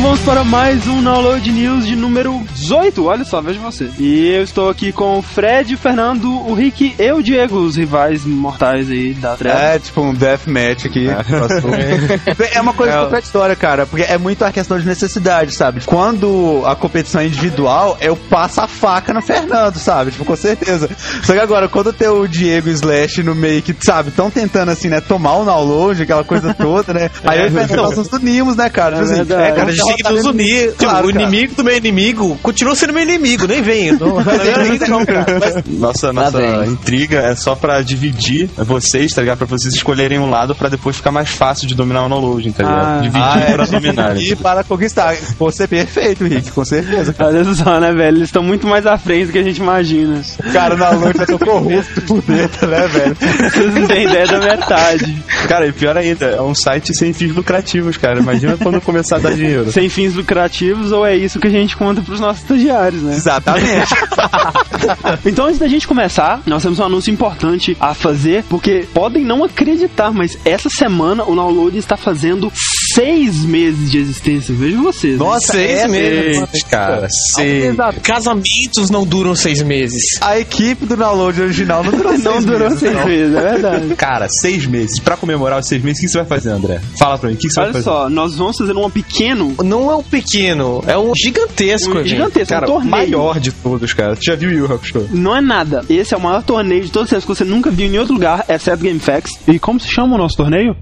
Então vamos para mais um Download News de número 18. Olha só, veja você. E eu estou aqui com o Fred, o Fernando, o Rick e o Diego, os rivais mortais aí da treva. É, tipo um deathmatch aqui. É. é uma coisa É. contraditória, cara, porque é muito a questão de necessidade, sabe? Quando a competição é individual, eu passo a faca no Fernando, sabe? Tipo, com certeza. Só que agora, quando tem o Diego e o Slash no meio que, sabe, estão tentando, assim, né, tomar o download, aquela coisa toda, né? Aí eu e o Fernando nós nos unimos, né, cara? Tipo assim, verdade. É, cara, a gente tem que nos unir. Tipo, Claro, o cara. inimigo do meu inimigo continua sendo meu inimigo, nem vem. Não, não, não, não, cara. Nossa, nossa intriga é só pra dividir vocês, tá ligado? Pra vocês escolherem um lado pra depois ficar mais fácil de dominar o download, tá ligado? Ah. dividir Ah, é, pra dominar. E para conquistar. Você é perfeito, Rick, com certeza. Olha só, né, velho? Eles estão muito mais à frente do que a gente imagina. Cara, na noite eu tô corrupto por dentro, né, velho? Vocês não têm ideia da metade. Cara, e pior ainda, é um site sem fins lucrativos, cara. Imagina quando começar a dar dinheiro. Sem fins lucrativos, ou é isso que a gente conta pros nossos estagiários, né? Exatamente. Então, antes da gente começar, nós temos um anúncio importante a fazer, porque podem não acreditar, mas essa semana o Download está fazendo seis meses de existência. Vejam vocês. né? Nossa, Seis é meses. Seis, cara, seis. Casamentos não duram seis meses. A equipe do download original não durou Não seis durou meses, seis não. meses, é verdade. Cara, seis meses. Pra comemorar os seis meses, o que você vai fazer, André? Fala pra mim, o que você vai Olha fazer? só, nós vamos fazer um pequeno, Não é um pequeno, é um gigantesco. um gigantesco, Cara, um o torneio. maior de todos, cara. Tu já viu o Yu Hakusho? Não é nada. Esse é o maior torneio de todos os tempos que você nunca viu em outro lugar, exceto GameFAQs. E como se chama o nosso torneio?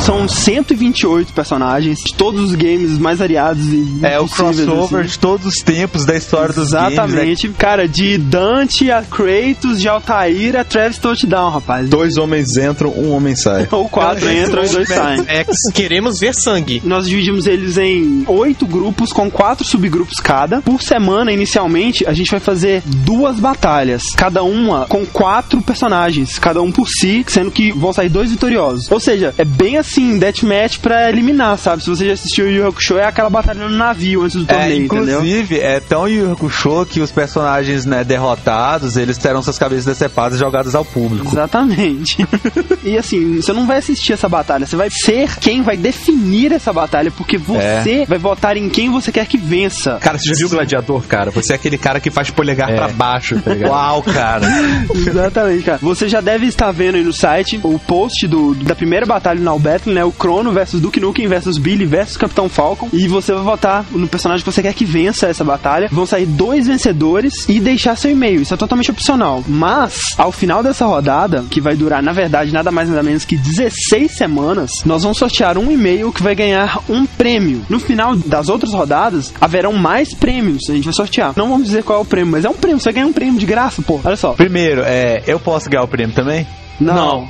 São 128 personagens de todos os games mais variados e É o crossover assim. de todos os tempos da história dos games. né? Exatamente. Cara, de Dante a Kratos, de Altair a Travis Touchdown, rapaz. Dois homens entram, um homem sai. Ou quatro entram e dois saem. É, queremos ver sangue. Nós dividimos eles em oito grupos com quatro subgrupos cada. Por semana, inicialmente, a gente vai fazer duas batalhas, cada uma com quatro personagens, cada um por si, sendo que vão sair dois vitoriosos. Ou seja, é bem assim, deathmatch pra eliminar, sabe? Se você já assistiu o Yu Hakusho, é aquela batalha no navio antes do É, torneio, entendeu? inclusive, é tão Yu Hakusho que os personagens né, derrotados, eles terão suas cabeças decepadas e jogadas ao público. Exatamente. e assim, você não vai assistir essa batalha, você vai ser quem vai definir essa batalha, porque você vai votar em quem você quer que vença. Cara, você já viu o Gladiador, cara? Você é aquele cara que faz polegar pra baixo, tá ligado? Uau, cara. Exatamente, cara. Você já deve estar vendo aí no site o post do, da primeira batalha no Battle, né? O Crono versus Duke Nukem versus Billy versus Capitão Falcon. E você vai votar no personagem que você quer que vença essa batalha. Vão sair dois vencedores e deixar seu e-mail. Isso é totalmente opcional. Mas, ao final dessa rodada, que vai durar, na verdade, nada mais nada menos que 16 semanas, nós vamos sortear um e-mail que vai ganhar um prêmio. No final das outras rodadas, haverão mais prêmios. A gente vai sortear. Não vamos dizer qual é o prêmio, mas é um prêmio. Você vai ganhar um prêmio de graça, pô. Olha só. Primeiro, é, eu posso ganhar o prêmio também? Não.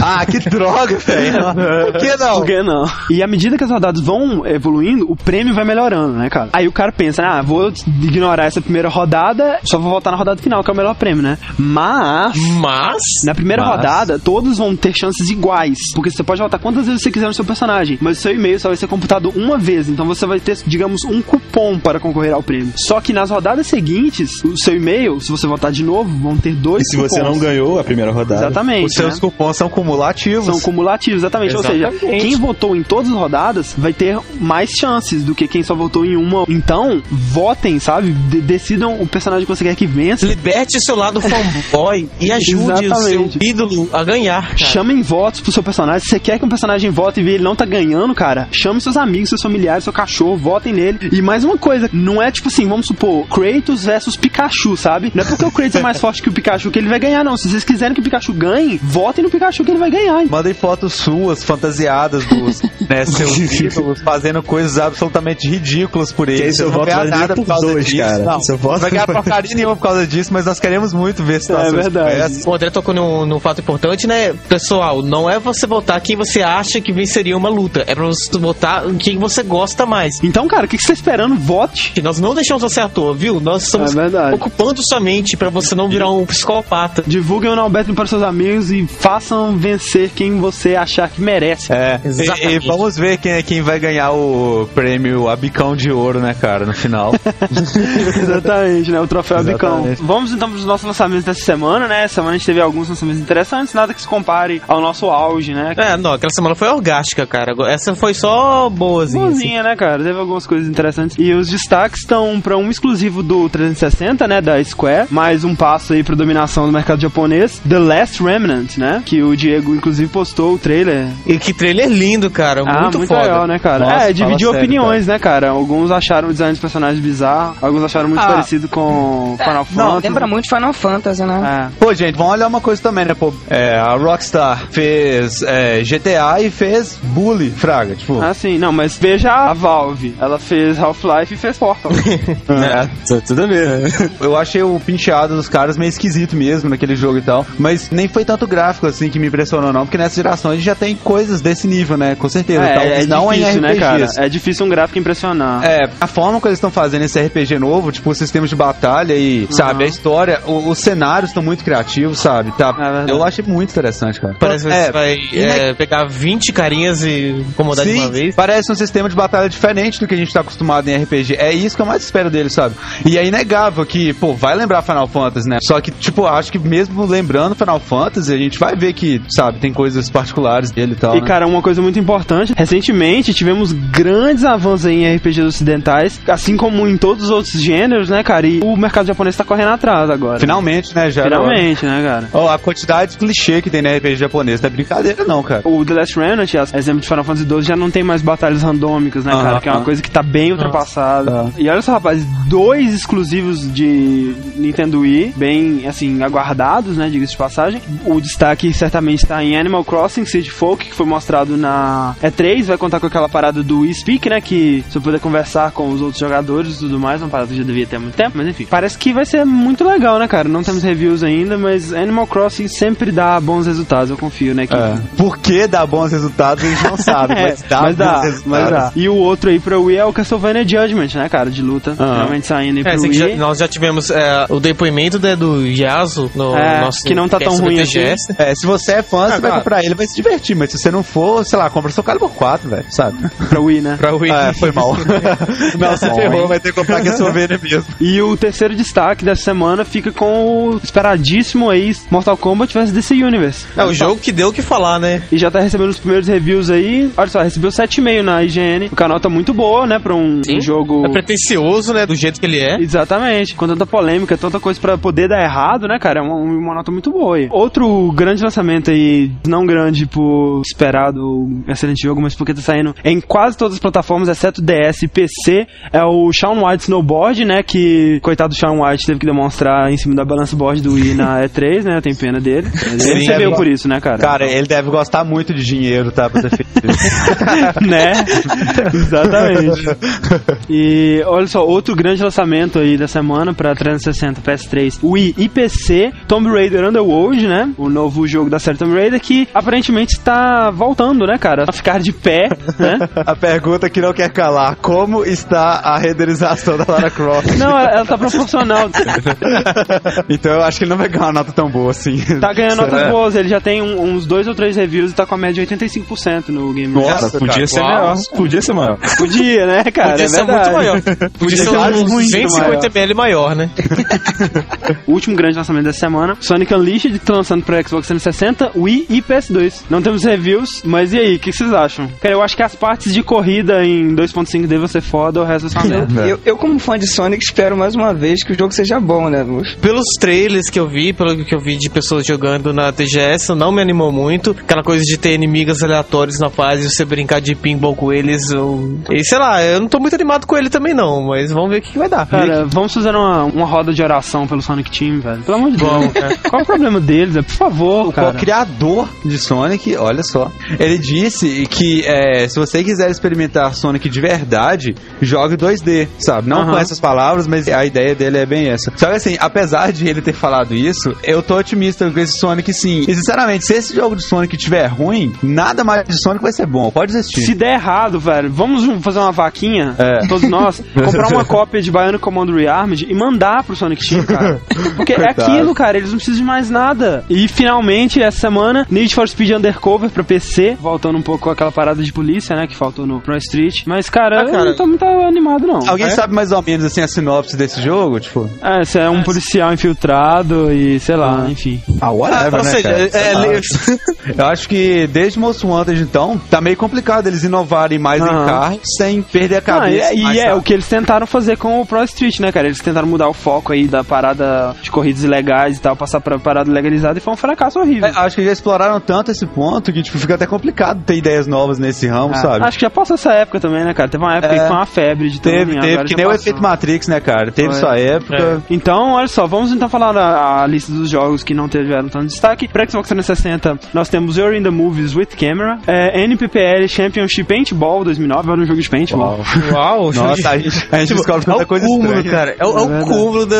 Ah, que droga, velho. Por que não? Por que não? E à medida que as rodadas vão evoluindo, o prêmio vai melhorando, né, cara? Aí o cara pensa, ah, vou ignorar essa primeira rodada, só vou voltar na rodada final, que é o melhor prêmio, né? Mas. Mas. Na primeira Mas- rodada, todos vão ter chances iguais. Porque você pode votar quantas vezes você quiser no seu personagem. Mas o seu e-mail só vai ser computado uma vez. Então você vai ter, digamos, um cupom para concorrer ao prêmio. Só que nas rodadas seguintes, o seu e-mail, se você votar de novo, vão ter dois E se você cupons. não ganhou a primeira rodada? Exatamente. Os seus né? cupons são cumulativos. São cumulativos, exatamente. Ou seja, Exatamente. quem votou em todas as rodadas vai ter mais chances do que quem só votou em uma. Então, votem, sabe? De- decidam o personagem que você quer que vença. Liberte seu lado fanboy e ajude o seu Exatamente. ídolo a ganhar. cara. Chamem votos pro seu personagem. Se você quer que um personagem vote e vê ele não tá ganhando, cara, chame seus amigos, seus familiares, seu cachorro, votem nele. E mais uma coisa, não é tipo assim, vamos supor, Kratos versus Pikachu, sabe? Não é porque o Kratos é mais forte que o Pikachu que ele vai ganhar, não. Se vocês quiserem que o Pikachu ganhe, votem no Pikachu que ele vai ganhar. Mandem fotos suas, fantasiadas dos né, seus ídolos, fazendo coisas absolutamente ridículas por eles. Seu não voto vai nada por por causa dois, disso. cara. Não, Seu voto não vai ganhar porcaria nenhuma por causa disso, mas nós queremos muito ver situações É verdade. O André tocou num, num fato importante, né? Pessoal, não é você votar quem você acha que venceria uma luta. É pra você votar em quem você gosta mais. Então, cara, o que que você tá esperando? Vote. Que Nós não deixamos você à toa, viu? Nós estamos É ocupando sua mente pra você não virar um psicopata. Divulguem o Nalberto para seus amigos e façam vencer quem você achar que merece. É, e, e Exatamente. vamos ver quem é quem vai ganhar o prêmio Abicão de Ouro, né, cara, no final. Exatamente, né? O troféu Abicão. Exatamente. Vamos então para os nossos lançamentos dessa semana, né? Essa semana a gente teve alguns lançamentos interessantes, nada que se compare ao nosso auge, né? É, não, aquela semana foi orgástica, cara. Essa foi só boazinha. assim. Boazinha, né, cara? Teve algumas coisas interessantes. E os destaques estão para um exclusivo do 360, né, da Square, mais um passo aí para dominação do mercado japonês, The Last Remnant, né? Que o Diego inclusive postou o trailer. E que trailer lindo, cara. ah, muito, muito foda. legal, né, cara? Nossa, é, dividiu sério, opiniões, né, cara? Alguns acharam o design dos personagens bizarro, alguns acharam muito Ah. parecido com Final Não, Fantasy. lembra muito Final Fantasy, né? É. Pô, gente, vamos olhar uma coisa também, né, pô? É, a Rockstar fez é, GTA e fez Bully, Fraga, tipo... Ah, sim, não, mas veja a Valve. Ela fez Half-Life e fez Portal. É, tudo ver. né? Eu achei o penteado dos caras meio esquisito mesmo naquele jogo e tal. Mas nem foi tanto gráfico assim que me impressionou, não. Porque nessa geração a gente já tem coisas desse nível, né? Com certeza. é, Talvez é não difícil, em né, cara? RPGs. É difícil um gráfico impressionar. É, a forma que eles estão fazendo esse RPG novo, tipo, os sistemas de batalha e, sabe, a história, o- os cenários estão muito criativos, sabe? Tá, É eu achei muito interessante, cara. Parece que é, você vai na- é, pegar 20 carinhas e incomodar de Sim, uma vez. parece um sistema de batalha diferente do que a gente tá acostumado em RPG. É isso que eu mais espero dele, sabe? E é inegável que, pô, vai lembrar Final Fantasy, né? Só que, tipo, acho que mesmo lembrando Final Fantasy, a gente vai ver que, sabe, tem coisas particulares dele e tal. E, né? cara, uma coisa muito importante, recentemente tivemos grandes avanços em RPGs ocidentais, assim como em todos os outros gêneros, né, cara? E o mercado japonês tá correndo atrás agora. Finalmente, né, já. Finalmente, né, cara? Ó, a quantidade de clichê que tem no RPG japonês não é brincadeira, não, cara. O The Last Remnant, as- exemplo de Final Fantasy XII, já não tem mais batalhas randômicas, né, cara? Que é uma coisa que tá bem ultrapassada. Tá. E olha só, rapaz, dois exclusivos de Nintendo Wii, bem, assim, aguardados, né, diga-se de passagem. O destaque certamente está em Animal Crossing City Folk, que foi mostrado na E3, vai contar com aquela parada do Wii Speak, né, que você poder conversar com os outros jogadores e tudo mais, uma parada que já devia ter há muito tempo, mas enfim. Parece que vai ser muito legal, né, cara? Não temos reviews ainda, mas Animal Crossing sempre dá bons resultados, eu confio, né, que É. Por que dá bons resultados a gente não sabe, é, mas dá mas bons dá, resultados. mas dá. E o outro aí pra Wii é o Castlevania Judgment, né, cara, de luta. Aham. Realmente saindo aí É, pro aqui Wii. já- nós já tivemos é, o depoimento né, do Yasu no É, nosso que não tá tão ruim TGS. É, se você é fã, Ah, você vai claro. comprar ele, vai se divertir. Mas se você não for, sei lá, compra seu Calibur 4, velho, sabe? Pra Wii, né? Pra Wii. Ah, foi mal. não, se Bom, ferrou, vai ter que comprar que é Castlevania mesmo. E o terceiro destaque dessa semana fica com o esperadíssimo aí Mortal Kombat vs DC Universe. É o jogo que deu o que falar, né? E já tá recebendo os primeiros reviews aí. Olha só, recebeu 7,5 na IGN. O canal tá muito boa, né, pra um, um jogo... É pretencioso, né? Do jeito que ele é. Exatamente. Com tanta polêmica, tanta coisa pra poder dar errado, né, cara? É uma, uma nota muito boa aí. Outro grande lançamento aí, não grande por esperado, excelente jogo, mas porque tá saindo em quase todas as plataformas, exceto DS e PC, é o Shaun White Snowboard, né? Que, coitado do Shaun White, teve que demonstrar em cima da balance board do Wii na E3, né? Tem pena dele. Sim, ele recebeu é por isso, né, cara? Cara, ele deve gostar muito de dinheiro, tá? Pra ter feito isso. né? Exatamente. E olha só, outro grande lançamento aí da semana pra 360, PS3, Wii e PC, Tomb Raider Underworld, né? O novo jogo da série Tomb Raider que aparentemente está voltando, né, cara? A ficar de pé, né? A pergunta que não quer calar: como está a renderização da Lara Croft? Não, ela, ela tá proporcional. então eu acho que ele não vai ganhar uma nota tão boa assim. Tá ganhando Será? notas boas. Ele já tem um- uns dois ou três reviews e tá com a média de 85% no Game Nossa, Nossa, podia cara, ser uau. maior. Podia ser maior. Podia, né, cara? Podia é ser verdade. muito maior. Podia ser muito uns maior. 150 ml maior, né? O último grande lançamento dessa semana, Sonic Unleashed, tá lançando para Xbox 360, Wii e PS2. Não temos reviews, mas e aí, o que, vocês acham? Cara, eu acho que as partes de corrida em 2.5D vão ser foda, o resto vai ser uma merda. Eu, eu, como fã de Sonic, espero mais uma vez que o jogo seja bom, né? Luz? Pelos trailers que eu vi, pelo que eu vi de pessoas jogando na TGS, não me animou muito. Aquela coisa de ter inimigos aleatórios na fase e você brincar de pinball com eles. Eu... E sei lá, eu não tô muito animado com ele também não, mas vamos ver o que, que vai dar. Cara, vamos fazer uma, uma roda de oração pelo Sonic Team, velho. Pelo amor de Deus. Vamos, cara. Qual é o problema deles? É, por favor, cara. Criador de Sonic, olha só, ele disse que é, se você quiser experimentar Sonic de verdade, jogue 2D, sabe? Não Aham. com essas palavras, mas a ideia dele é bem essa. Só que assim, apesar de ele ter falado isso, eu tô otimista com esse Sonic sim. E sinceramente, se esse jogo de Sonic tiver ruim, nada mais de Sonic vai ser bom. Pode existir. Se der errado, velho, vamos fazer uma vaquinha, É. todos nós, comprar uma cópia de Bionic Commando Rearmed e mandar pro Sonic Team, cara. Porque é aquilo, cara, eles não precisam de mais nada. E finalmente essa semana. Need for Speed Undercover pra PC, voltando um pouco com aquela parada de polícia, né, que faltou no Pro Street. Mas, cara, Ah, cara. eu não tô muito animado, não. Alguém sabe mais ou menos assim a sinopse desse jogo? Tipo, É, você é um policial infiltrado e, sei lá, enfim. ah, whatever, Ou né, seja, cara? é, Ah, é, Eu acho que desde Most Wanted, então, tá meio complicado eles inovarem mais em carro sem perder a Ah, cabeça. e mais e é rápido. o que eles tentaram fazer com o Pro Street, né, cara? Eles tentaram mudar o foco aí da parada de corridas ilegais e tal, passar pra parada legalizada e foi um fracasso horrível. É, acho que já exploraram tanto esse ponto que, tipo, fica até complicado ter ideias novas nesse ramo, Ah, sabe? Acho que já passou essa época também, né, cara? Teve uma época É. que foi uma febre de Teve, também, teve, que nem o passou. efeito Matrix, né, cara? Teve Foi. sua época. Então, olha só, vamos então falar da a lista dos jogos que não tiveram tanto destaque. Para Xbox 360, nós temos You're in the Movies with Camera, é, NPPL Championship Paintball 2009, era um jogo de paintball. Uau, Nossa, a gente, a gente descobre é tanta o coisa cúmulo, estranha. cara. É, o- é É o cúmulo da.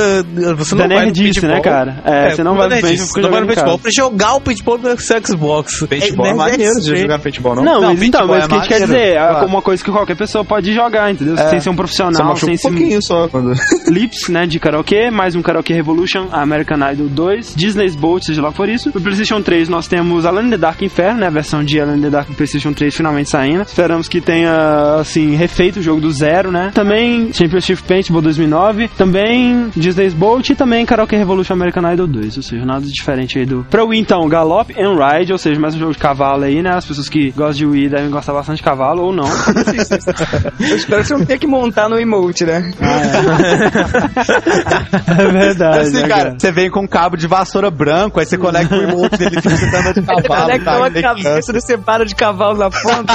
Você Da não vai no né, paintball. cara? É, você não vai no paintball não vai no paintball pra jogar o paintball no seu Xbox. Paintball é, É, maneiro mas de é jogar paintball, não? Não, Não, mas então, paintball mas é o que a gente quer maneiro, dizer, é claro. como uma coisa que qualquer pessoa pode jogar, entendeu? Sem ser um Só profissional, machuca sem um ser pouquinho só. Quando... Lips, né, de karaokê, mais um Karaoke Revolution, American Idol 2, Disney's Boat, seja lá por isso. No PlayStation 3 nós temos Alone in the Dark Inferno, né, a versão de Alone in the Dark do PlayStation 3 finalmente saindo. Esperamos que tenha, assim, refeito o jogo do zero, né. Também Championship Paintball 2009, também Disney's Boat e também Karaoke Revolution American Idol 2, ou seja, nada diferente aí do... Pra Wii, então, Galop and Ride, ou seja, mais um jogo de cavalo aí, né, as pessoas que gostam de Wii devem gostar bastante de cavalo, ou não. Eu espero que você não tenha que montar no emote, né? é verdade, Assim, né, cara, você vem com um cabo de vassoura branco, aí você conecta o emote dele e fica de cavalo. Conecta tá? uma cabeça, ele separa de cavalo na ponta.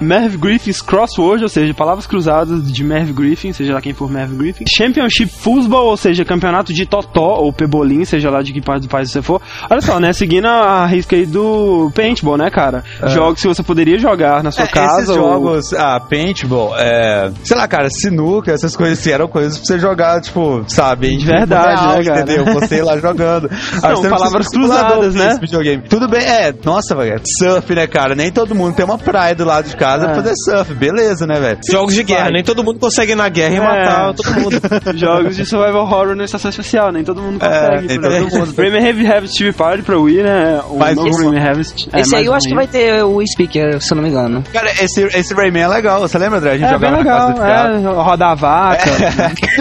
Merv Griffin's Crossword, ou seja, palavras cruzadas de Merv Griffin, seja lá quem for Merv Griffin. Championship Football, ou seja, campeonato de totó ou pebolim, seja lá de que parte do país você for. Olha só, né, seguindo a risca aí do paintball, né, cara? Jogos que você poderia jogar na sua É, casa esses ou... jogos, ah, paintball, é, sei lá, cara, sinuca, essas coisas assim, eram coisas pra você jogar, tipo, sabe, De verdade, real, né, cara? entendeu? Você ir lá jogando. Ah, você palavras cruzadas, né? Videogame. Tudo bem, é, nossa, velho, surf, né, cara? Nem todo mundo tem uma praia do lado de casa É. pra fazer surf, beleza, né, velho? Jogos de guerra, nem todo mundo consegue ir na guerra e É. matar todo mundo. Jogos de survival horror na estação especial, nem todo mundo É, consegue. nem por todo mundo. Rayman Heavy Harvest TV Party pra Wii, né? O Mais novo um. Rayman Harvest. é, Esse aí eu um acho que vai ter o speaker, se eu não me engano. Cara, esse, esse Rayman é legal, você lembra, André? A gente É, bem jogava na legal, casa do é, rodar a vaca.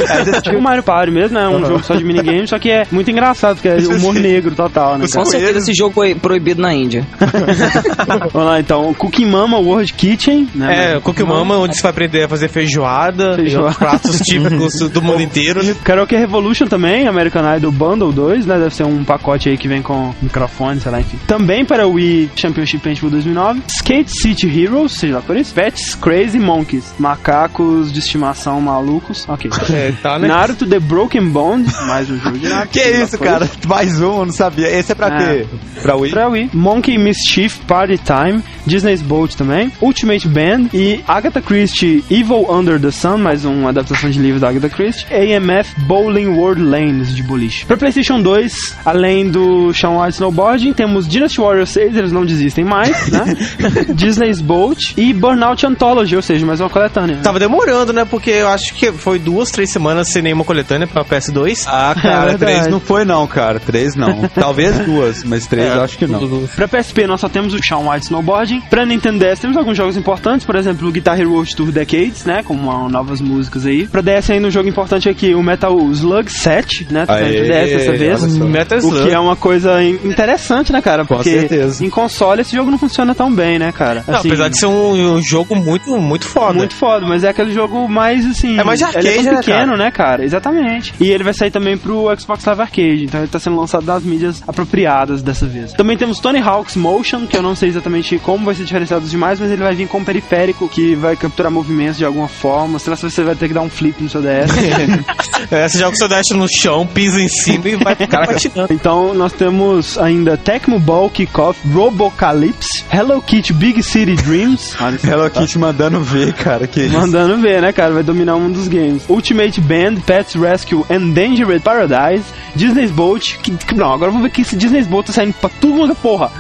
É, Tipo o Mario Party mesmo, né? Um jogo só de minigame, só que é muito engraçado, porque é humor negro total, né? Com certeza esse jogo foi proibido na Índia. Vamos lá, então. Cooking Mama World Kitchen, né? É, Cookie Mama, onde você vai aprender a fazer feijoada, Feijoada. e pratos típicos do mundo inteiro. né? Karaoke Revolution também, American Idol Bundle 2, né? Deve ser um pacote aí que vem com microfone, sei lá, enfim. Também para o Wii Championship Paintball 2009. Skate City Heroes, seja lá por isso. Pets Crazy Monkeys, macacos de estimação malucos. Ok. É, tá, né? Naruto The Broken Bond, mais um jogo de Naruto. Que isso, cara? Mais um, não sabia. Esse é pra É. quê? Pra Wii? Pra Wii. Monkey Mischief Party Time, Disney's Boat também, Ultimate Band e Agatha Christie Evil Under the Sun, mais uma adaptação de livro da Agatha Christie, AMF Bowling World Lanes de boliche. Pra PlayStation 2, além do Shawn White Snowboarding, temos Dynasty Warriors 6, eles não desistem mais, né? Disney's Boat e Burnout Anthology, ou seja, mais uma coletânea. Tava demorando, né? Porque eu acho que foi duas, três semanas sem nenhuma coletânea pra PS2. Ah, É cara, verdade. três não foi não, cara. Três não. Talvez duas, mas três É, eu acho que não. Pra PSP nós só temos o Shawn White Snowboarding. Pra Nintendo DS temos alguns jogos importantes, por exemplo, o Guitar Hero World Tour Decades, né, com uma- novas músicas aí. Pra DS ainda um jogo importante aqui, o Metal Slug 7, né, tá Aê, DS dessa vez. Metal O Slug. que é uma coisa interessante, né, cara? Com Porque certeza. em console esse jogo não funciona tão bem, né, cara? Não, Assim, apesar de ser um, um jogo muito, muito foda. muito foda, mas é aquele jogo mais assim. É mais de Ele é arcade, né, pequeno, cara? né, cara? Exatamente. E ele vai sair também pro Xbox Live Arcade, então ele tá sendo lançado nas mídias apropriadas dessa vez. Também temos Tony Hawk's Motion, que eu não sei exatamente como vai ser diferenciado dos demais, mas ele vai vir com um periférico que vai capturar movimentos de alguma forma. Sei lá se você vai ter que dar um flip no seu DS. É, você joga o seu dash no chão, pisa em cima e vai patinando. Então nós temos ainda Tecmo Ball Kickoff, Robocalypse, Hello Kitty Big City Dreams. Hello Kitty mandando ver, cara. Que isso. Mandando ver, né, cara? Vai dominar um dos games. Ultimate Band, Pets Rescue, Endangered Paradise, Disney's Boat. Que, que- não, agora vamos ver que esse Disney's Boat tá saindo pra é porra.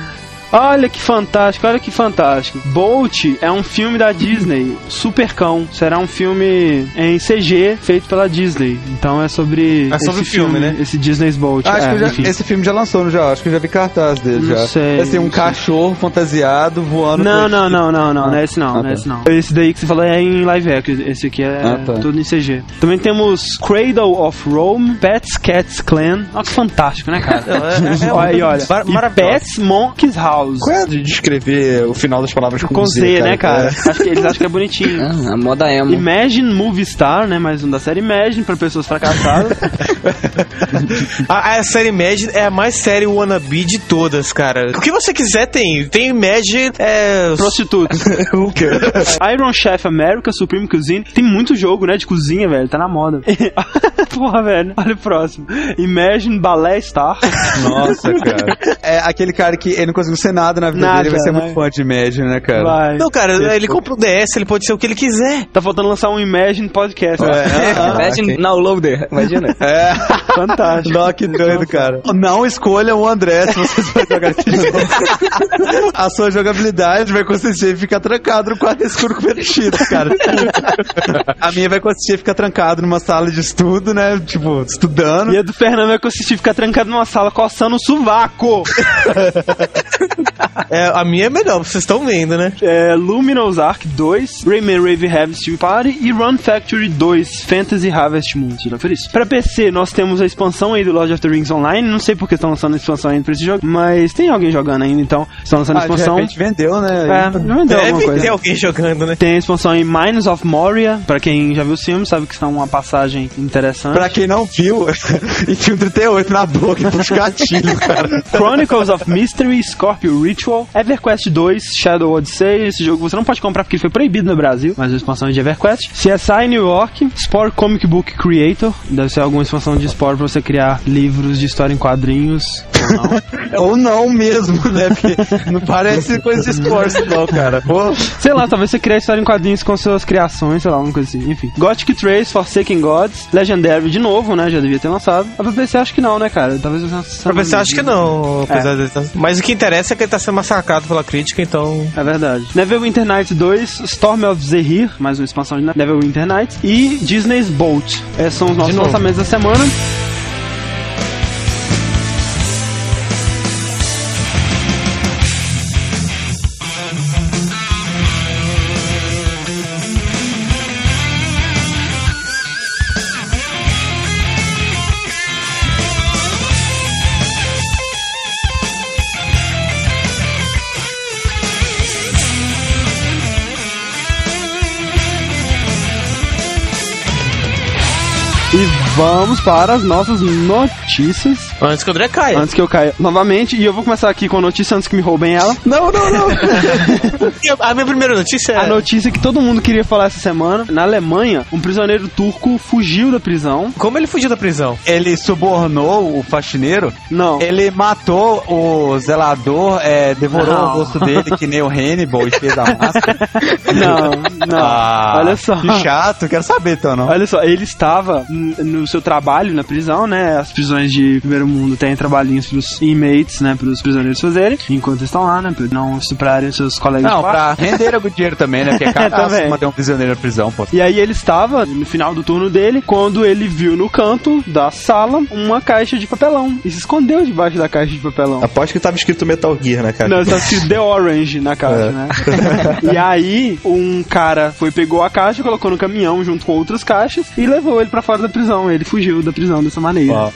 Olha que fantástico, olha que fantástico. Bolt é um filme da Disney, Supercão. Será um filme em CG feito pela Disney. Então é sobre. É sobre esse filme, né? Esse Disney's Bolt. Acho é, que eu já- esse filme já lançou, não já? Acho que eu já vi cartaz dele Não já. sei, Assim, um não sei. cachorro fantasiado voando. Não, não, não, não, não, não é esse não, Ah, não é tá. esse não. Esse daí que você falou é em live action, esse aqui é Ah, tá. tudo em CG. Também temos Cradle of Rome, Pets Cats Clan. Olha que fantástico, né, cara? olha aí, olha. Mar- E. Pets Monkeys House. Qual é de descrever o final das palavras com, Com Z, né, cara? É. Acho que eles acham que é bonitinho. Ah, a moda emo. Imagine Movie Star, né? Mais um da série Imagine pra pessoas fracassadas. A, a série Imagine é a mais série wannabe de todas, cara. O que você quiser tem. Tem Imagine, é... Prostitutas. Iron Chef America, Supreme Cuisine. Tem muito jogo, né? De cozinha, velho. Tá na moda. Porra, velho. Olha o próximo. Imagine Ballet Star. Nossa, cara. É aquele cara que ele não conseguiu ser nada na vida Nada, dele, vai ser né? muito fã de Imagine, né, cara? Vai. Não, cara, ele compra o DS, ele pode ser o que ele quiser. Tá faltando lançar um Imagine Podcast. Imagine Downloader, imagina. É. Fantástico. Nossa, que doido, cara. Não escolha o André se você vai jogar esse jogo. A sua jogabilidade vai consistir em ficar trancado no quarto escuro com Cheetos, cara. A minha vai consistir em ficar trancado numa sala de estudo, né? Tipo, estudando. E a do Fernando vai consistir em ficar trancado numa sala coçando o sovaco. É, a minha é melhor, vocês estão vendo, né? É, Luminous Arc 2, Rayman Raven Harvest Party e Run Factory 2, Fantasy Harvest Moon. Já isso? Pra PC, nós temos a expansão aí do Lord of the Rings Online. Não sei porque estão lançando a expansão ainda pra esse jogo, mas tem alguém jogando ainda, então estão lançando a Ah, de expansão. repente vendeu, né? É, não vendeu alguma Deve coisa. ter alguém jogando, né? Tem a expansão em Mines of Moria, pra quem já viu o filme, sabe que está uma passagem interessante. Pra quem não viu, enfia um 38 na boca e puxa o gatilho, cara. Chronicles of Mystery, Scorpio Ritual, EverQuest 2, Shadow Odyssey. Esse jogo você não pode comprar porque ele foi proibido no Brasil, mas a expansão é de EverQuest. CSI New York, Spore Comic Book Creator, deve ser alguma expansão de Spore pra você criar livros de história em quadrinhos. Ou não. Ou não mesmo, né? Porque não parece coisa de esporte, não, cara. Pô, sei lá, talvez você crie história em quadrinhos com suas criações, sei lá, uma coisa assim. Enfim. Gothic Trace, Forsaken Gods, Legendary de novo, né? Já devia ter lançado. A pra PC acho que não, né, cara? Talvez você Pra PC acho que não, apesar dele tá- Mas o que interessa é que ele tá sendo massacrado pela crítica, então. É verdade. Neverwinter Nights 2, Storm of Zehir, mais uma expansão de Neverwinter Nights, e Disney's Bolt. Esses são os nossos lançamentos da semana. Vamos para as nossas notícias. Antes que o André caia. Antes que eu caia novamente, e eu vou começar aqui com a notícia antes que me roubem ela. não, não, não. A minha primeira notícia é. A notícia que todo mundo queria falar essa semana. Na Alemanha, um prisioneiro turco fugiu da prisão. Como ele fugiu da prisão? Ele subornou o faxineiro, Não. ele matou o zelador, é, devorou Não. o rosto dele, que nem o Hannibal, e fez a máscara. Não, não. Ah, Olha só. Que chato, quero saber então, não. Olha só, ele estava no seu trabalho na prisão, né? As prisões de primeiro mundo têm trabalhinhos pros inmates, né? Pros prisioneiros fazerem, enquanto estão lá, né? Pra não estuprarem seus colegas Não, pra render algum dinheiro também, né? Porque é caro Também. manter um prisioneiro na prisão, pô. E aí ele estava no final do turno dele, quando ele viu no canto da sala uma caixa de papelão. E se escondeu debaixo da caixa de papelão. Aposto que tava escrito Metal Gear, né, cara? Não, está escrito The Orange na caixa, né? e aí, um cara foi, pegou a caixa, colocou no caminhão junto com outras caixas e levou ele pra fora da prisão. Ele fugiu da prisão dessa maneira. Ó.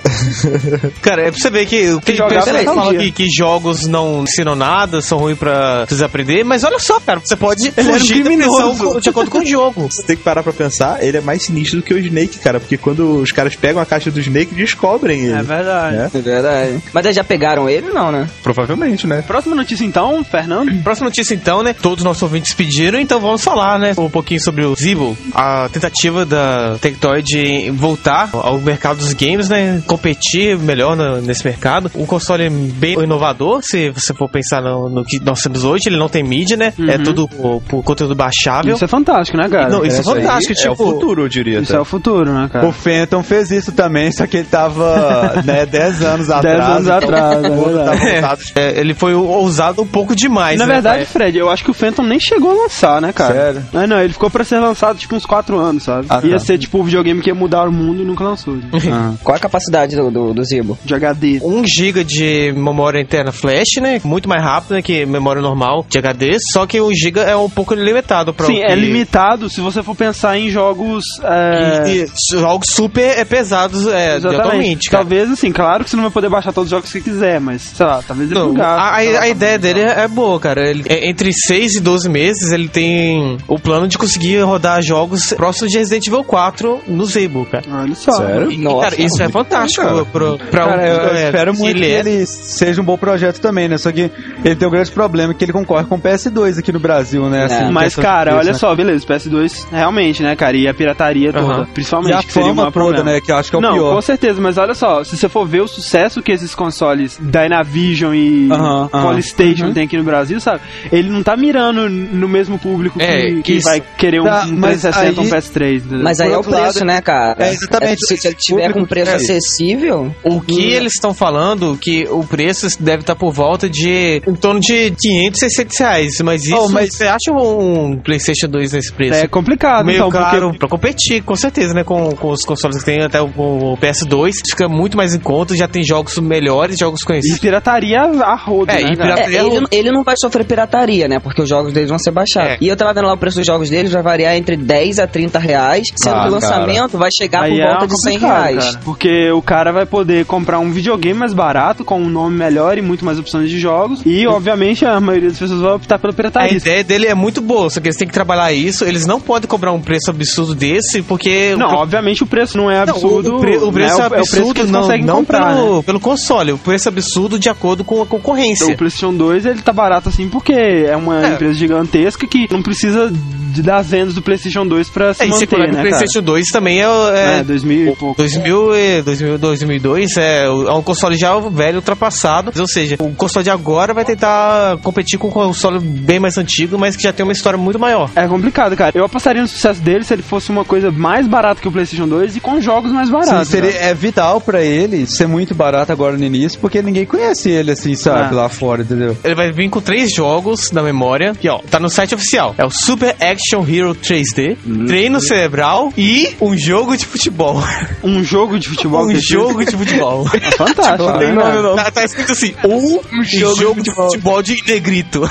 Cara, é pra você ver que tem jogar pessoas que Metal falam que, que jogos não ensinam nada, são ruins pra vocês aprender, mas olha só, cara, você pode Ele um fugir criminoso. prisão com- de acordo com o jogo. Você tem que parar pra pensar, ele é mais sinistro do que o Snake, cara. Porque quando os caras pegam a caixa do Snake, descobrem ele. É verdade. É. É verdade. Mas eles já pegaram ele, não, né? Provavelmente, né? Próxima notícia então, Fernando. Próxima notícia então, né? Todos os nossos ouvintes pediram, então vamos falar, né? Um pouquinho sobre o Zibo, a tentativa da Tectoy de voltar ao mercado dos games, né? Competir melhor no- nesse mercado. Um console bem inovador, se você for pensar no, no que nós temos hoje. Ele não tem mídia, né? É tudo por, por conteúdo baixável. Isso é fantástico, né, cara? Não, isso é aí fantástico, É o tipo... futuro, eu diria. Isso até. é o futuro, né, cara? O Phantom fez isso também, só que ele tava, né, 10 anos atrás. Dez anos então atrás, é voltado É, ele foi ousado um pouco demais, Na né, verdade, pai? Fred, eu acho que o Phantom nem chegou a lançar, né, cara? Sério? Não, não, ele ficou pra ser lançado tipo uns 4 anos, sabe? Ah, ia tá. ser tipo o videogame que ia mudar o mundo e nunca lançou. Ah. Qual é a capacidade do, do, do Zibo? De HD. 1 GB de memória interna flash, né? Muito mais rápido né, que memória normal de HD, só que 1 GB é um pouco limitado para Sim, é limitado se você for pensar em jogos. É... E, e jogos super é, pesados é, atualmente, cara. Talvez, assim, claro que você não vai poder baixar todos os jogos que você quiser, mas, sei lá, talvez ele Não, bugar. a, a- a ideia dele é boa, cara. Ele, é, entre 6 e 12 meses, ele tem o plano de conseguir rodar jogos próximos de Resident Evil 4 no Zebo, cara. Olha só. Sério? E, Nossa, cara, isso é fantástico cara. pro, pra Cara, um, eu é, espero muito ele que é- ele seja um bom projeto também, né? Só que ele tem um grande problema que ele concorre com o PS2 aqui no Brasil, né? Assim, Mas, cara, olha né? só, beleza, PS2, realmente, né, cara? E a pirataria toda, principalmente, E a que seria maior toda, problema. né? Que eu acho que é o não, pior. com certeza, mas olha só, se você for ver o sucesso que esses consoles Dynavision e aham. Polystation tem aqui no Brasil, sabe? Ele não tá mirando no mesmo público que, É, que isso. vai querer um, Tá, um mas 360 aí- um PS3, entendeu? Mas aí é o preço, lado- né, cara? É, exatamente. se, se ele tiver com preço é. acessível. O que eles estão falando que o preço deve estar por volta de em torno de 500, 600 reais. Mas isso, Oh, mas- você acha um PlayStation 2 nesse preço? É complicado, Meio então, caro porque pra competir, com certeza, né? Com, com os consoles que tem, até o, o PS2, fica muito mais em conta, já tem jogos melhores, jogos E conhecidos. pirataria a rodo, É, né, e cara? pirata- É, ele, ele não vai sofrer pirataria, né? Porque os jogos deles vão ser baixados. É. E eu tava vendo lá o preço dos jogos deles, vai variar entre 10 a 30 reais, sendo Ah, que o lançamento vai chegar Aí por é volta de 100 complicado, reais. cara, porque o cara vai poder comprar um videogame mais barato, com um nome melhor e muito mais opções de jogos. E, obviamente, a maioria das pessoas vai optar pela A pirataria. ideia dele é muito boa, só que eles têm que trabalhar isso. Eles não podem cobrar um preço absurdo desse, porque. Não, o- obviamente o preço não é Não, absurdo. o, pre- o preço né? é o preço absurdo, que eles não, conseguem não comprar, pelo, né? pelo console. O preço é absurdo de acordo com a concorrência. O PlayStation 2 ele tá barato assim porque é uma É. empresa gigantesca que não precisa de, das vendas do PlayStation 2 pra se É, manter, que né, o PlayStation 2 também é. cara? é É, 2000 e pouco. 2000 e 2000, 2002 é, é um console já velho, ultrapassado. Ou seja, o console de agora vai tentar competir com um console bem mais antigo, mas que já tem uma história muito maior. É complicado, cara. Eu apostaria no sucesso dele se ele fosse uma coisa mais barata que o PlayStation 2 e com jogos mais Sim, baratos. seria, cara. é vital pra ele ser muito barato agora no início, porque ninguém conhece ele, assim, sabe, Ah. lá fora, entendeu? Ele vai vir com três jogos na memória, que ó, tá no site oficial. É o Super Action Hero 3D, treino cerebral e um jogo de futebol. Um jogo de futebol. um jogo de futebol. É fantástico. Não tem né, nome, cara? não. Tá, tá escrito assim, um, jogo, de futebol de negrito.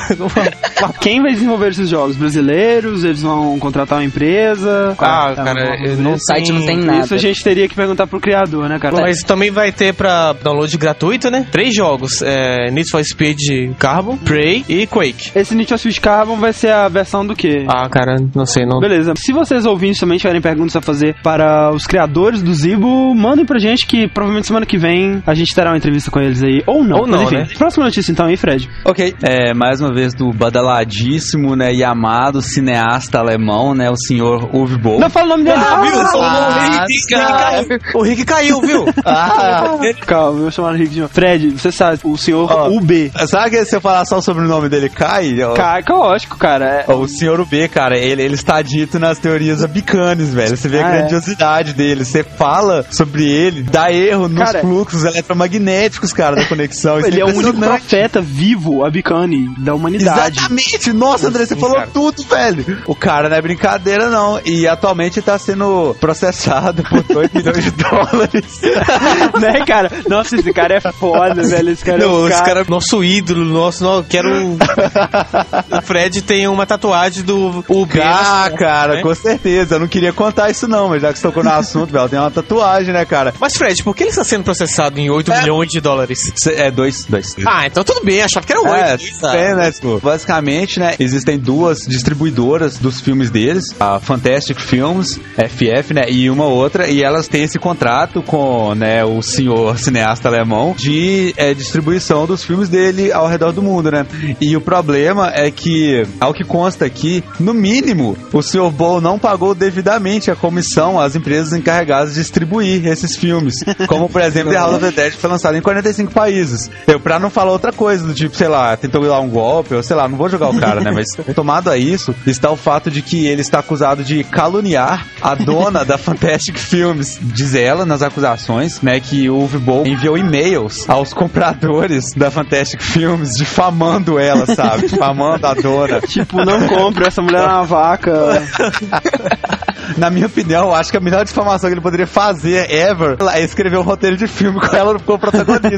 Quem vai desenvolver esses jogos? Brasileiros? Eles vão contratar uma empresa? Ah, cara, é, eu não No site não tem nada. Isso a gente teria que perguntar pro criador, né, cara? Mas também vai ter pra download gratuito, né? Três jogos: é, Need for Speed Carbon, Prey e Quake. Esse Need for Speed Carbon vai ser a versão do quê? Ah, cara, não sei, não. Beleza. Se vocês ouvintes também tiverem perguntas a fazer para os criadores do Zibo, mandem pra gente que provavelmente semana que vem a gente terá uma entrevista com eles aí. Ou não. Ou não, Mas, enfim. né? Próxima notícia então aí, Fred. Ok, é, mais uma vez do badaladíssimo, né, e amado cineasta alemão, né, o senhor Uwe Boll. Não fala o nome dele. Ah, viu? Ah, o, Rick, caiu. o Rick caiu, viu? Ah, Calma, eu vou chamar o Rick de novo. Fred, você sabe, o senhor Ó. UB. sabe que se eu falar só sobre o nome dele, cai? Cara, lógico, cara. É, O senhor UB, cara, ele, ele está dito nas teorias abicanes, velho. Você vê a Ah, é. grandiosidade dele. Você fala sobre ele, dá erro nos Cara, fluxos eletromagnéticos, cara, da conexão. Isso ele é o único profeta vivo, Abicane, da humanidade. Exatamente! Nossa, André, você Sim, falou cara. tudo, velho! O cara não é brincadeira, não. E atualmente tá sendo processado por 2 milhões de dólares. né, cara? Nossa, esse cara é foda, velho. Esse cara é Não, um esse cara... cara é nosso ídolo, nosso. Não, quero. o Fred tem uma tatuagem do UB. Ah, no- cara, né? com certeza. Eu não queria contar isso, não, mas já que você tocou no assunto, velho, tem uma tatuagem, né, cara? Mas, Fred, por que ele está sendo processado em 8 milhões de dólares? É, dois. dois. Ah, então tudo bem, achava que era 8. É, tem, né, tipo, basicamente, né, existem duas distribuidoras dos filmes deles, a Fantastic Films, FF, né, e uma outra, e elas têm esse contrato com, né, o senhor cineasta alemão de é, distribuição dos filmes dele ao redor do mundo, né. E o problema é que, ao que consta aqui, no mínimo, o Sr. Bowl não pagou devidamente a comissão às empresas encarregadas de distribuir esses filmes. Como, por exemplo, The House of the Dead foi lançado em 45 países. Eu, pra não falar outra coisa, do tipo, sei lá, tentou dar um golpe, ou sei lá, não vou jogar o cara, né? Mas tomado a isso, está o fato de que ele está acusado de caluniar a dona da Fantastic Films. Diz ela nas acusações, né, que o Boll enviou e-mails aos compradores da Fantastic Films difamando ela, sabe? Difamando a dona. Tipo, não compre, essa mulher é uma vaca. Na minha opinião, acho que a melhor difamação que ele poderia fazer ever é escrever um roteiro de filme com ela como protagonista.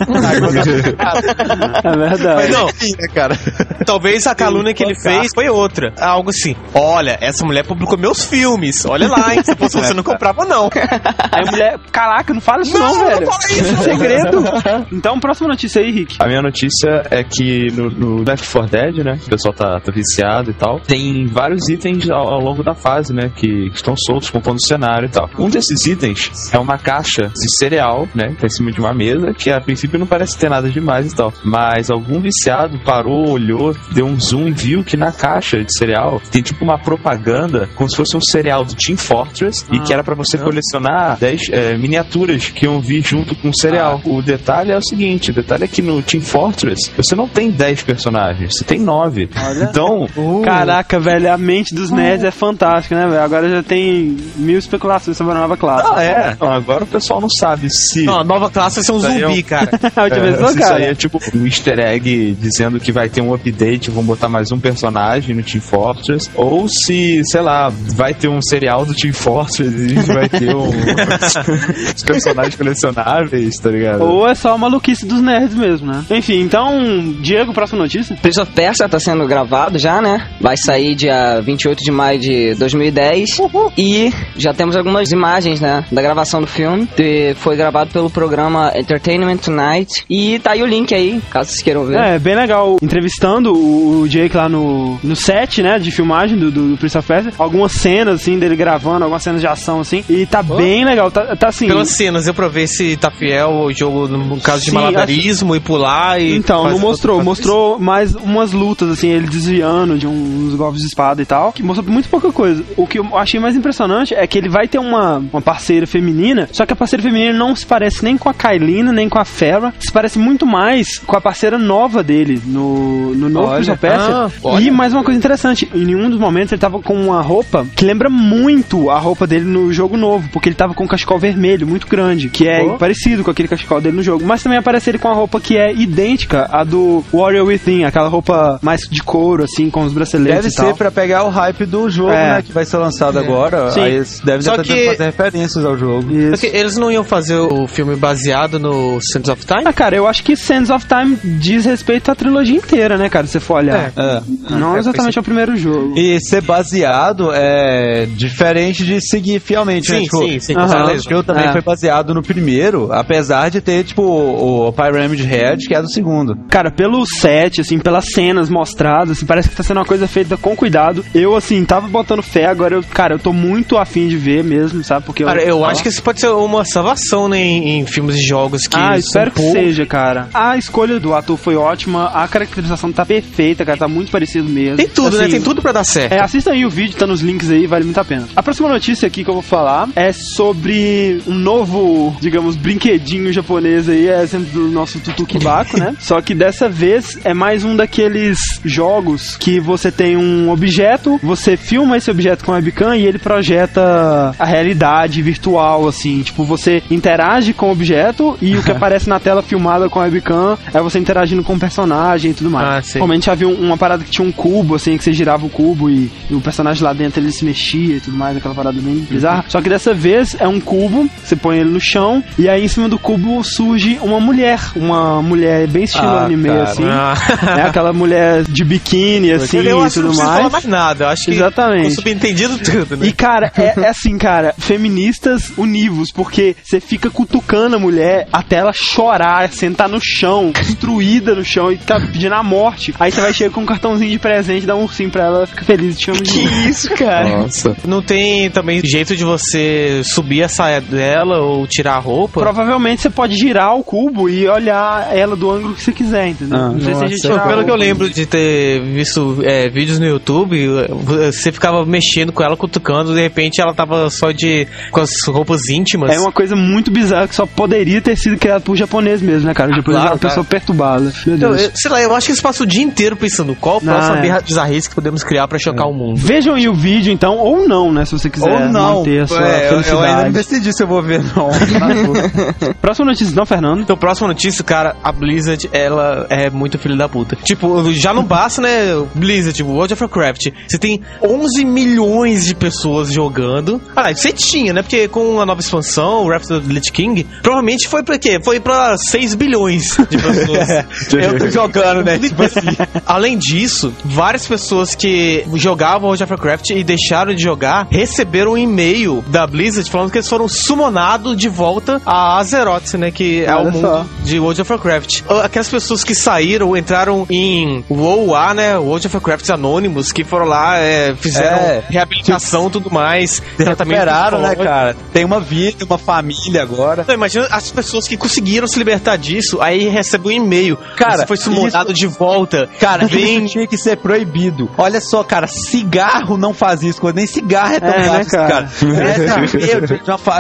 É verdade. Mas não, né, cara? talvez a calúnia que ele fez foi outra. Algo assim. Olha, essa mulher publicou meus filmes. Olha lá, hein? Se fosse você não comprava, não. Aí a mulher, caraca, não fala isso não, velho. Isso é segredo. Então, próxima notícia aí, Rick. A minha notícia é que no, no Left 4 Dead, né? O pessoal tá, tá viciado e tal. Tem vários itens ao, ao longo da fase, né? Que, que estão soltos, compondo o cenário e tal. Um desses itens é uma caixa de cereal, né? Tá em cima de uma mesa, que a princípio não parece ter nada demais e tal. Mas algum viciado parou, olhou, deu um zoom e viu que na caixa de cereal tem tipo uma propaganda, como se fosse um cereal do Team Fortress, e que era pra você colecionar 10 é, miniaturas que iam vir junto com o cereal. O detalhe é o seguinte: o detalhe é que no Team Fortress você não tem 10 personagens, você tem 9. Então, Caraca, velho, a mente dos nerds é fantástica, né, velho? Agora já tem mil especulações sobre a nova classe. ah, é. Então, agora o pessoal não sabe se. Não, a nova classe vai ser um é um- zumbi, cara. A última vez É, não, se isso aí cara. é tipo um easter egg dizendo que vai ter um update, vão botar mais um personagem no Team Fortress, ou se, sei lá, vai ter um serial do Team Fortress e a gente vai ter um... os personagens colecionáveis, tá ligado? Ou é só a maluquice dos nerds mesmo, né? Enfim, então, Diego, próxima notícia. Prince of Persia tá sendo gravado já, né? Vai sair dia 28 de maio de 2010. E já temos algumas imagens, né? Da gravação do filme. Que foi gravado pelo programa Entertainment Tonight. E tá aí o link aí, caso vocês queiram ver. É, bem legal. Entrevistando o Jake lá no, no set, né, de filmagem do, do, do Prince of Persia. Algumas cenas, assim, dele gravando, algumas cenas de ação, assim. E tá bem legal. Tá, tá assim... Pelas cenas, eu pra ver se tá fiel o jogo no caso de Sim, malabarismo e pular e. Então, não mostrou. Mostrou mais umas lutas, assim, ele desviando de uns golpes de espada e tal. Que mostrou muito pouca coisa. O que eu achei mais impressionante é que ele vai ter uma, uma parceira feminina, só que a parceira feminina não se parece nem com a Kailina, nem com a Farah. Se parece muito mais com a parceira nova dele no, no novo. Prince of Persia. Ah, e mais uma coisa interessante, em nenhum dos momentos ele tava com uma roupa que lembra muito a roupa dele no jogo novo, porque ele tava com um cachecol vermelho muito grande, que é Oh. parecido com aquele cachecol dele no jogo. Mas também aparece ele com a roupa que é idêntica à do Warrior Within, aquela roupa mais de couro, assim, com os braceletes Deve e tal. ser pra pegar o hype do jogo, É. né? Que vai ser lançado agora. Sim. Aí eles devem Só estar que- tentando fazer referências ao jogo. Isso. Eles não iam fazer o filme baseado no Sands of Time? Ah, cara, eu acho que Sands of Time diz respeito à trilogia inteira, né, cara? Se você for olhar. É. Não É, exatamente ao primeiro jogo. E ser baseado é diferente de seguir fielmente, né? Sim, Tipo, sim, sim, com certeza. O também É. foi baseado no primeiro, apesar de ter, tipo, o, o Pyramid Head, que é do segundo. Cara, pelo set, assim, pelas cenas mostradas, assim, parece que tá sendo uma coisa feita com cuidado. Eu, assim, tava botando fé, agora eu, cara, eu tô muito afim de ver mesmo, sabe? Porque Cara, eu acho que isso pode ser uma salvação né, em, em filmes e jogos que. Ah, espero que seja, cara. A escolha do ator foi ótima, a caracterização tá perfeita, cara, tá muito parecido mesmo. Tem tudo, né? Assim, Tem tudo pra dar certo. É, assista aí o vídeo, tá nos links aí, vale muito a pena. A próxima notícia aqui que eu vou falar é sobre um novo, digamos, brinquedinho japonês aí, é exemplo do nosso Tutukibaku, né? Só que dessa vez é mais um daqueles jogos que você tem um objeto, você filma esse objeto com a webcam e ele projeta a realidade virtual, assim. Tipo, você interage com o objeto e o que aparece na tela filmada com a webcam é você interagindo com o personagem e tudo mais. Ah, sim. Gente já viu uma parada que tinha um cubo, assim, que você girava o cubo e, e o personagem lá dentro ele se mexia e tudo mais, aquela parada bem bizarra. Só que dessa vez é um cubo, você põe ele no chão e aí em cima do cubo surge uma mulher, uma mulher bem estilo Ah, anime, cara. assim. Ah. É aquela mulher de biquíni, assim, e tudo precisa falar mais. mais nada. Eu acho que Exatamente. ficou subentendido tudo, né? E cara, é, é assim, cara, feministas univos, porque você fica cutucando a mulher até ela chorar, sentar no chão, destruída no chão e ficar pedindo a morte. Aí você vai chegar com um cartãozinho de presente, dá um ursinho pra ela, ela fica feliz e te chama de Que isso, cara? Nossa. Não tem também jeito de você subir a saia dela ou tirar a roupa? Provavelmente você pode girar o cubo e olhar ela do ângulo que você quiser, entendeu? Ah, não sei se a gente pelo que eu lembro de ter visto é, vídeos no YouTube, você ficava mexendo com ela, cutucando, de repente ela tava só de. com as roupas íntimas. É uma coisa muito bizarra que só poderia ter sido criado por japonês mesmo, né, cara? O japonês claro, é uma pessoa perturbada. Meu Então, Deus. eu- sei lá, eu acho que eles passam o dia inteiro pensando qual a próxima é. birra- bizarrice que podemos criar pra chocar o mundo. Vejam aí o vídeo, então, ou não, né? Se você quiser Ou não. manter a sua É, eu, eu ainda não felicidade. decidi se eu vou ver, não. Próxima notícia, não, Fernando? Então, próxima notícia, cara, a Blizzard, ela é muito filho da puta. Tipo, já não basta, né, Blizzard, tipo, World of Warcraft, você tem 11 milhões de pessoas jogando. Ah, você tinha, né, porque com a nova expansão, o Wrath of the Lich King, provavelmente foi pra quê? Foi pra 6 bilhões de pessoas. eu tô jogando, né? Tipo assim. Além disso, várias pessoas que jogavam World of Warcraft e deixaram de jogar receberam um e-mail da Blizzard falando que eles foram summonados de volta a Azeroth, né? Que é Olha o mundo só. de World of Warcraft. Aquelas pessoas que saíram, entraram em WoW, né? World of Warcraft Anonymous, que foram lá, é, fizeram É. reabilitação e tudo mais. Recuperaram, né, cara? Tem uma vida, uma família agora. Então, imagina as pessoas que conseguiram se libertar disso, aí recebem um e-mail. Cara, Você foi summonado de volta. Cara, vem isso tinha que ser proibido. Olha só, cara, cigarro não faz isso, nem cigarro é tão É, né, cara? cara. É, não,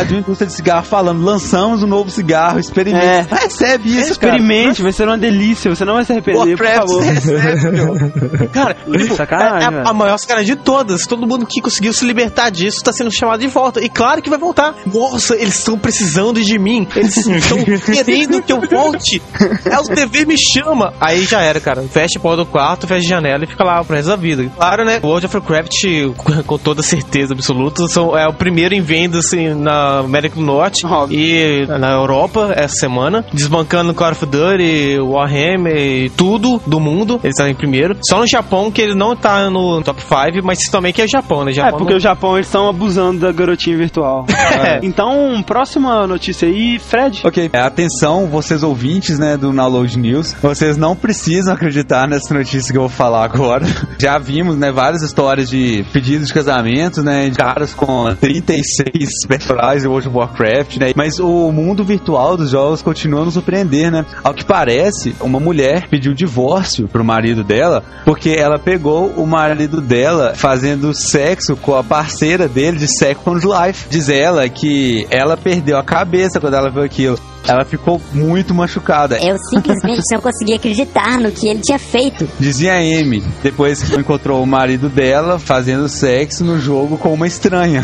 de uma, indústria de cigarro falando, lançamos um novo cigarro, experimente. É. Recebe isso, Experimente, vai ser uma delícia, você não vai se cara. arrepender, por Warcraft, favor. recebe. Cara, Ih, tipo, sacanagem, é a, velho. a maior sacanagem de todas. Todo mundo que conseguiu se libertar disso tá sendo chamado de volta. E claro que vai voltar. Nossa, eles estão precisando de mim. Eles estão querendo que eu volte. É o TV me chama. Aí já era, cara. Fecha a porta do quarto, fecha a janela e fica lá pro resto da vida. Claro, né? World of Warcraft, com toda certeza absoluta, são, é o primeiro em venda assim, na América do Norte Óbvio. e na Europa essa semana. Desbancando Call of Duty, Warhammer e tudo do mundo. Eles estão em primeiro. Só no Japão que ele não tá no top 5, mas também que é o Japão, né? É, Japão porque não- o Japão eles estão abusando da garotinha virtual. É. Então, próxima notícia aí, Fred. Ok, é, atenção, vocês ouvintes, né, do Download News, vocês não precisam acreditar nessa notícia que eu vou falar agora. Já vimos, né, várias histórias de pedidos de casamento, né, de caras com 36 personagens em World of Warcraft, né, mas o mundo virtual dos jogos continua a nos surpreender, né. Ao que parece, uma mulher pediu divórcio pro marido dela, porque ela pegou o marido dela fazendo sexo com a parceira dele de Second Life. Diz ela que ela perdeu a cabeça quando ela viu aquilo. Ela ficou muito machucada. Eu simplesmente não conseguia acreditar no que ele tinha feito. Dizia a Amy, depois que encontrou o marido dela fazendo sexo no jogo com uma estranha.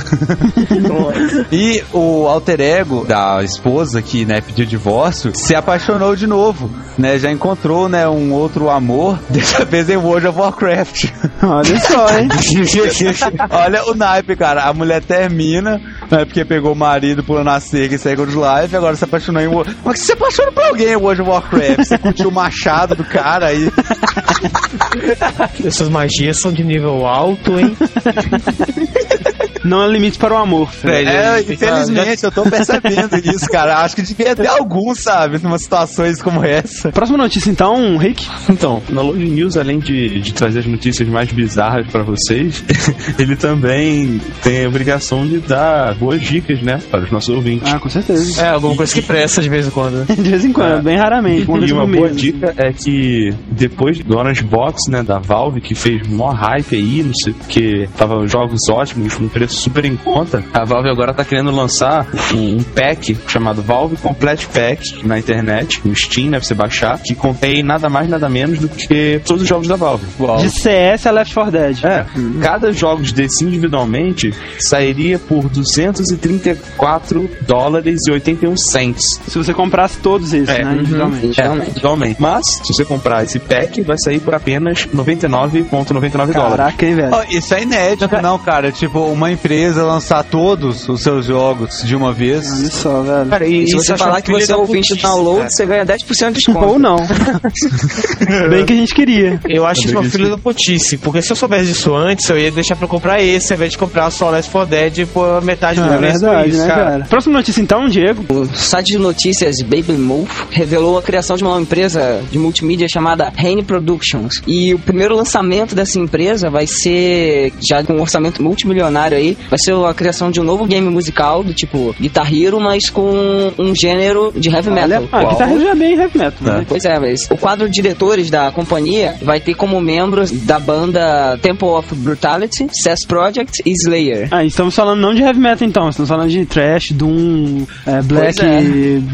e o alter ego da esposa que, né, pediu divórcio, se apaixonou de novo, né? Já encontrou, né, um outro amor, dessa vez em World of Warcraft. Olha só, hein? Olha o naipe, cara. A mulher termina, né, porque pegou o marido por nascer em Second Life, agora se apaixonou em World... Mas você se apaixona por alguém em World of Warcraft? Você curtiu o machado do cara aí... Essas magias são de nível alto, hein? Não há limites para o amor, Fred. É, infelizmente, eu tô percebendo isso, cara. Acho que devia ter algum, sabe, numa situações como essa. Próxima notícia, então, Rick. Então, na Load News, além de, de trazer as notícias mais bizarras pra vocês, ele também tem a obrigação de dar boas dicas, né, para os nossos ouvintes. Ah, com certeza. É, alguma coisa que presta de vez em quando. De vez em quando, É. bem raramente. Uma E uma boa dica é que depois do Orange Box, né, da Valve, que fez mó hype aí, não sei porque tava jogos ótimos, com preço super em conta, a Valve agora tá querendo lançar um, um pack chamado Valve Complete Pack na internet, no Steam, né, pra você baixar, que contém nada mais, nada menos do que todos os jogos da Valve. De CS a Left 4 Dead. É, cada jogo desse individualmente sairia por 234 dólares e 81 cents. Se você comprasse todos esses, É. né? Individualmente. É, individualmente. Mas, se você comprar esse pack, vai sair por apenas 99,99 dólares. Caraca, hein, velho? Ó, isso é inédito, não, cara. Tipo, uma, empresa lançar todos os seus jogos de uma vez. Olha só, velho. Cara, e, E se você falar que você é ouvinte do download, cara. você ganha 10% de desconto. Ou não. Bem que a gente queria. Eu acho isso uma filha da putice, porque se eu soubesse disso antes, eu ia deixar pra comprar esse, ao invés de comprar só Last 4 Dead por metade do É preço. verdade, isso, né, cara? Próxima notícia então, Diego. O site de notícias Baby Move revelou a criação de uma empresa de multimídia chamada Rain Productions. E o primeiro lançamento dessa empresa vai ser, já com um orçamento multimilionário aí, vai ser a criação de um novo game musical do tipo Guitar Hero, mas com um gênero de heavy metal. Ah, Guitar Hero já é bem heavy metal. né? Pois é, mas o quadro de diretores da companhia vai ter como membros da banda Temple of Brutality, Cess Project e Slayer. Ah, estamos falando não de heavy metal então, estamos falando de trash, doom, é, black, é.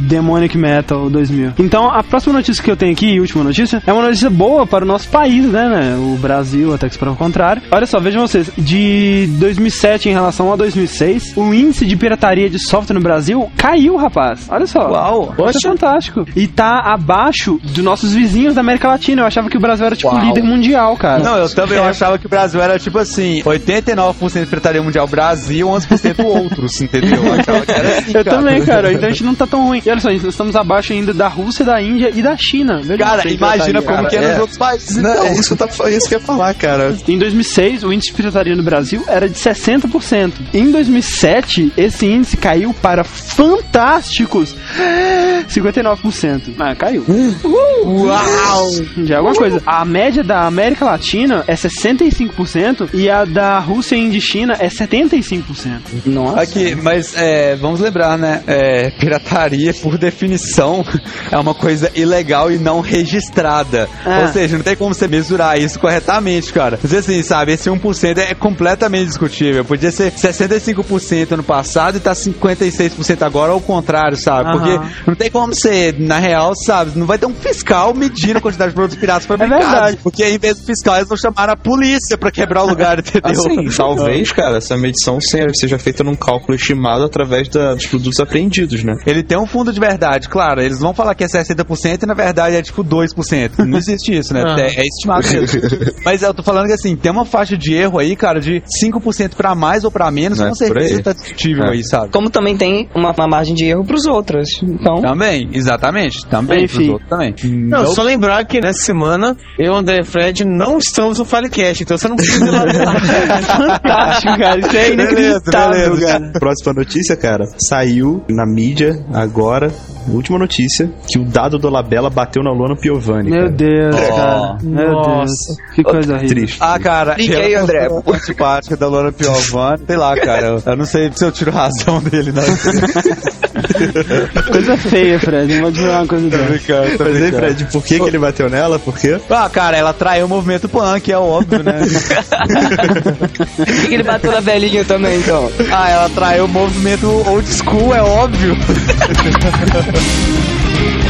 demonic metal 2000. Então, a próxima notícia que eu tenho aqui, e última notícia, é uma notícia boa para o nosso país, né, né? O Brasil, até que se prova o contrário. Olha só, vejam vocês, de 2007 em relação a 2006, o índice de pirataria de software no Brasil caiu, rapaz. Olha só. Uau. Isso é fantástico. E tá abaixo dos nossos vizinhos da América Latina. Eu achava que o Brasil era tipo Uau. líder mundial, cara. Não, eu também achava que o Brasil era tipo assim, 89% de pirataria mundial Brasil, 11% outros, entendeu? Eu achava que era assim, Eu cara. também, cara. Então a gente não tá tão ruim. E olha só, nós estamos abaixo ainda da Rússia, da Índia e da China. Veja Cara, imagina como que é é. nos outros países. Não, então. é isso que eu, é isso que eu ia falar, cara. Em 2006, o índice de pirataria no Brasil era de 60%. Em 2007, esse índice caiu para fantásticos 59%. Ah, caiu. Uau! Já é alguma coisa. A média da América Latina é 65% e a da Rússia e Índia e China é 75%. Nossa. Aqui, mas é, vamos lembrar, né? É, pirataria, por definição, é uma coisa ilegal e não registrada. Ah. Ou seja, não tem como você mesurar isso corretamente, cara. Mas assim, sabe, esse 1% é completamente discutível. Podia ser 65% no passado e tá 56% agora, ou ao contrário, sabe? Aham. Porque não tem como ser, na real, sabe? Não vai ter um fiscal medindo a quantidade de produtos piratas fabricados. É verdade. Porque em vez do fiscal, eles vão chamar a polícia pra quebrar o lugar, entendeu? Assim, talvez, cara, essa medição seja, seja feita num cálculo estimado através da- dos produtos apreendidos, né? Ele tem um fundo de verdade, claro. Eles vão falar que é 60% e na verdade é tipo 2%. Não existe isso, né? Ah. É, é estimado mesmo. Mas eu tô falando que assim, tem uma faixa de erro aí, cara, de 5% pra mais ou pra menos, É, com por certeza aí. tá discutível É. aí, sabe? Como também tem uma, uma margem de erro pros outros. Então, Também, exatamente. Também, Enfim. pros outros também. Não, só lembrar que nessa semana eu, André e Fred não estamos no Filecast, então você não precisa ir lá. Fantástico, cara. Isso é inacreditável, beleza. cara. Próxima notícia, cara. Saiu na mídia agora, última notícia, que o dado do Labella bateu na Lona Piovani. Meu cara. Deus, Oh. cara. Meu Nossa. Deus. Que coisa horrível. Triste. Ah, cara, Fique aí, ela André. é muito simpática da Lona Piovani. Sei lá, cara. Eu, não sei se eu tiro razão dele, não. Coisa feia, Fred. Não vou dizer uma coisa dessa. brincando, tô Mas aí. Fred, por que, que ele bateu nela? Por quê? Ah, cara, ela traiu o movimento punk, é óbvio, né? por que, que ele bateu na velhinha também, então? ah, ela traiu o movimento old school, é óbvio.